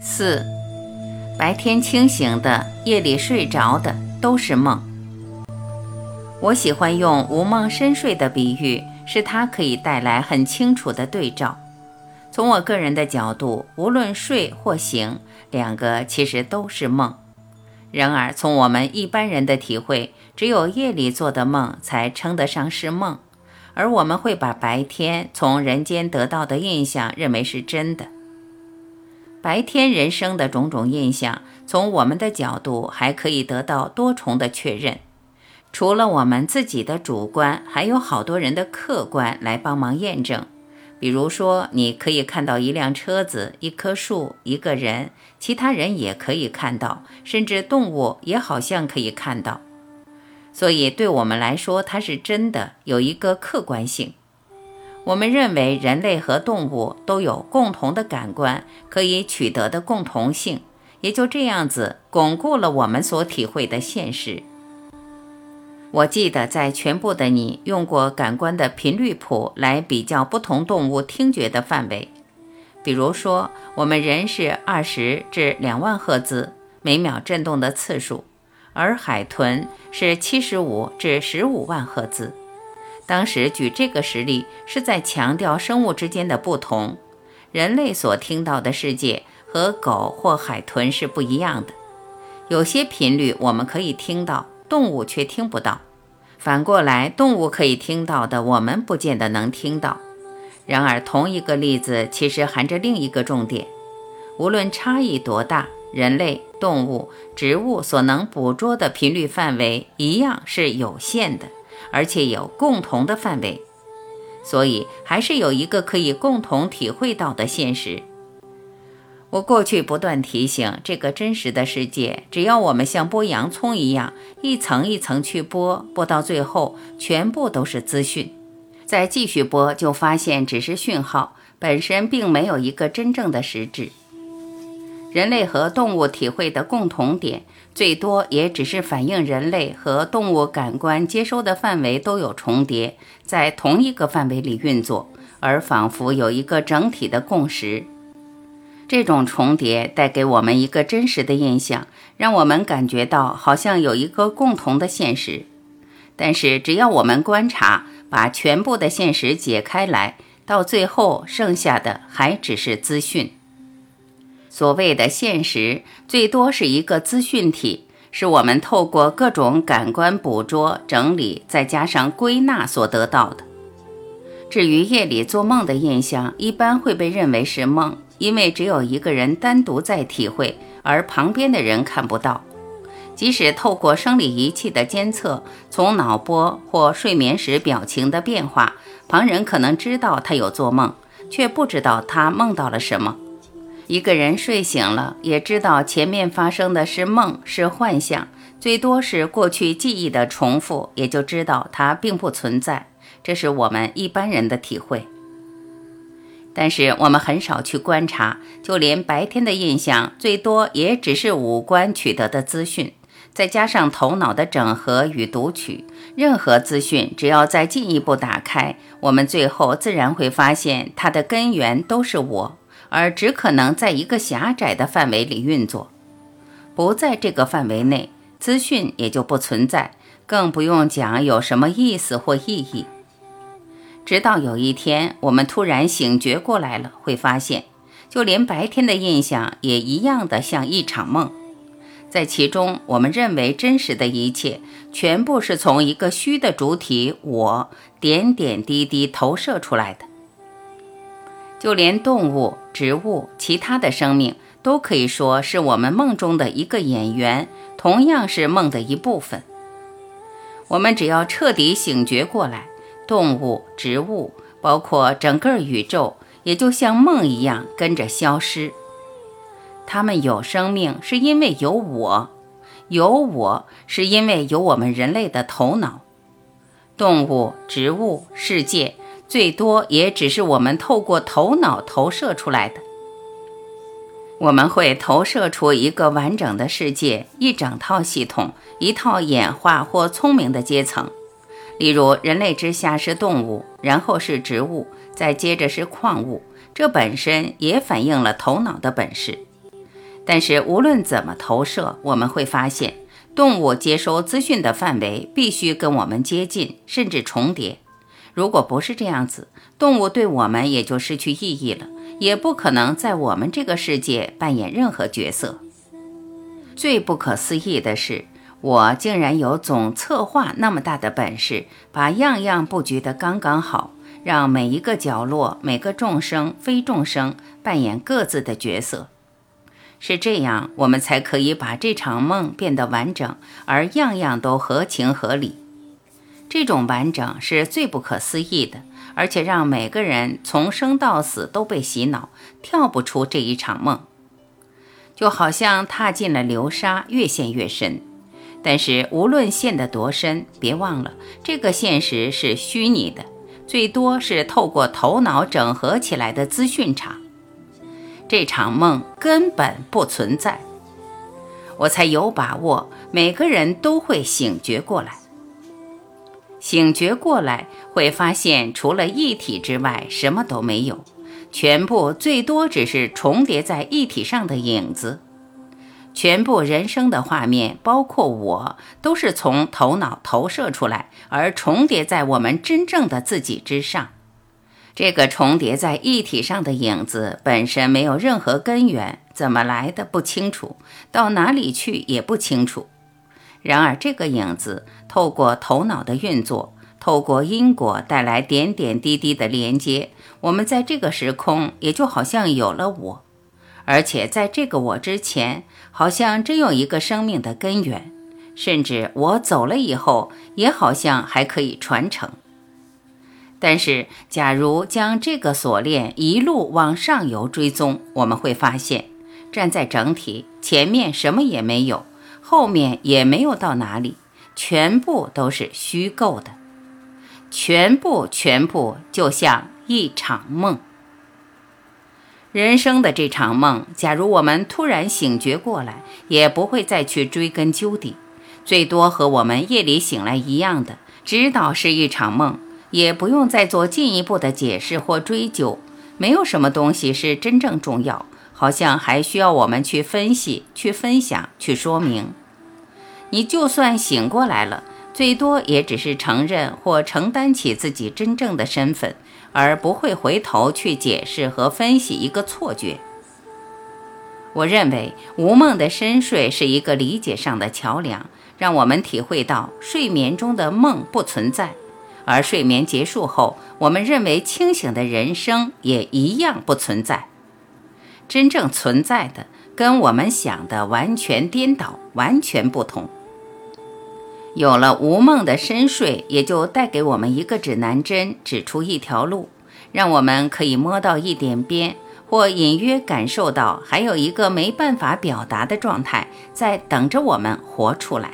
四，白天清醒的，夜里睡着的，都是梦。我喜欢用无梦深睡的比喻，是它可以带来很清楚的对照。从我个人的角度，无论睡或醒，两个其实都是梦。然而，从我们一般人的体会，只有夜里做的梦才称得上是梦，而我们会把白天从人间得到的印象认为是真的。白天人生的种种印象，从我们的角度还可以得到多重的确认。除了我们自己的主观，还有好多人的客观来帮忙验证。比如说，你可以看到一辆车子、一棵树、一个人，其他人也可以看到，甚至动物也好像可以看到。所以，对我们来说，它是真的，有一个客观性。我们认为人类和动物都有共同的感官，可以取得的共同性，也就这样子巩固了我们所体会的现实。我记得在全部的你用过感官的频率谱来比较不同动物听觉的范围，比如说我们人是二十至两万赫兹每秒振动的次数，而海豚是七十五至十五万赫兹。当时举这个实例是在强调生物之间的不同，人类所听到的世界和狗或海豚是不一样的，有些频率我们可以听到。动物却听不到，反过来，动物可以听到的，我们不见得能听到。然而，同一个例子其实含着另一个重点：无论差异多大，人类、动物、植物所能捕捉的频率范围一样是有限的，而且有共同的范围。所以，还是有一个可以共同体会到的现实。我过去不断提醒，这个真实的世界，只要我们像剥洋葱一样，一层一层去剥，剥到最后，全部都是资讯。再继续剥，就发现只是讯号，本身并没有一个真正的实质。人类和动物体会的共同点，最多也只是反映人类和动物感官接收的范围都有重叠，在同一个范围里运作，而仿佛有一个整体的共识。这种重叠带给我们一个真实的印象，让我们感觉到好像有一个共同的现实。但是，只要我们观察，把全部的现实解开来，到最后剩下的还只是资讯。所谓的现实，最多是一个资讯体，是我们透过各种感官捕捉、整理，再加上归纳所得到的。至于夜里做梦的印象，一般会被认为是梦。因为只有一个人单独在体会，而旁边的人看不到。即使透过生理仪器的监测，从脑波或睡眠时表情的变化，旁人可能知道他有做梦，却不知道他梦到了什么。一个人睡醒了，也知道前面发生的是梦，是幻象，最多是过去记忆的重复，也就知道它并不存在。这是我们一般人的体会。但是我们很少去观察，就连白天的印象，最多也只是五官取得的资讯，再加上头脑的整合与读取。任何资讯只要再进一步打开，我们最后自然会发现它的根源都是我，而只可能在一个狭窄的范围里运作。不在这个范围内，资讯也就不存在，更不用讲有什么意思或意义。直到有一天，我们突然醒觉过来了，会发现，就连白天的印象也一样的像一场梦，在其中，我们认为真实的一切，全部是从一个虚的主体“我”点点滴滴投射出来的。就连动物、植物、其他的生命，都可以说是我们梦中的一个演员，同样是梦的一部分。我们只要彻底醒觉过来。动物、植物，包括整个宇宙，也就像梦一样跟着消失。它们有生命，是因为有我；有我，是因为有我们人类的头脑。动物、植物、世界，最多也只是我们透过头脑投射出来的。我们会投射出一个完整的世界，一整套系统，一套演化或聪明的阶层。例如，人类之下是动物，然后是植物，再接着是矿物。这本身也反映了头脑的本事。但是无论怎么投射，我们会发现，动物接收资讯的范围必须跟我们接近，甚至重叠。如果不是这样子，动物对我们也就失去意义了，也不可能在我们这个世界扮演任何角色。最不可思议的是，我竟然有总策划那么大的本事，把样样布局得刚刚好，让每一个角落、每个众生、非众生扮演各自的角色。是这样，我们才可以把这场梦变得完整，而样样都合情合理。这种完整是最不可思议的，而且让每个人从生到死都被洗脑，跳不出这一场梦，就好像踏进了流沙，越陷越深。但是无论陷得多深，别忘了这个现实是虚拟的，最多是透过头脑整合起来的资讯场。这场梦根本不存在，我才有把握，每个人都会醒觉过来。醒觉过来，会发现除了一体之外，什么都没有，全部最多只是重叠在一体上的影子。全部人生的画面，包括我，都是从头脑投射出来，而重叠在我们真正的自己之上。这个重叠在一体上的影子本身没有任何根源，怎么来的不清楚，到哪里去也不清楚。然而，这个影子透过头脑的运作，透过因果带来点点滴滴的连接，我们在这个时空也就好像有了我，而且在这个我之前，好像真有一个生命的根源，甚至我走了以后，也好像还可以传承。但是，假如将这个锁链一路往上游追踪，我们会发现，站在整体前面什么也没有，后面也没有到哪里，全部都是虚构的，全部全部就像一场梦。人生的这场梦，假如我们突然醒觉过来，也不会再去追根究底，最多和我们夜里醒来一样的，知道是一场梦。也不用再做进一步的解释或追究，没有什么东西是真正重要，好像还需要我们去分析、去分享、去说明。你就算醒过来了，最多也只是承认或承担起自己真正的身份，而不会回头去解释和分析一个错觉。我认为无梦的深睡是一个理解上的桥梁，让我们体会到睡眠中的梦不存在。而睡眠结束后，我们认为清醒的人生也一样不存在。真正存在的，跟我们想的完全颠倒，完全不同。有了无梦的深睡，也就带给我们一个指南针，指出一条路，让我们可以摸到一点边，或隐约感受到还有一个没办法表达的状态，在等着我们活出来。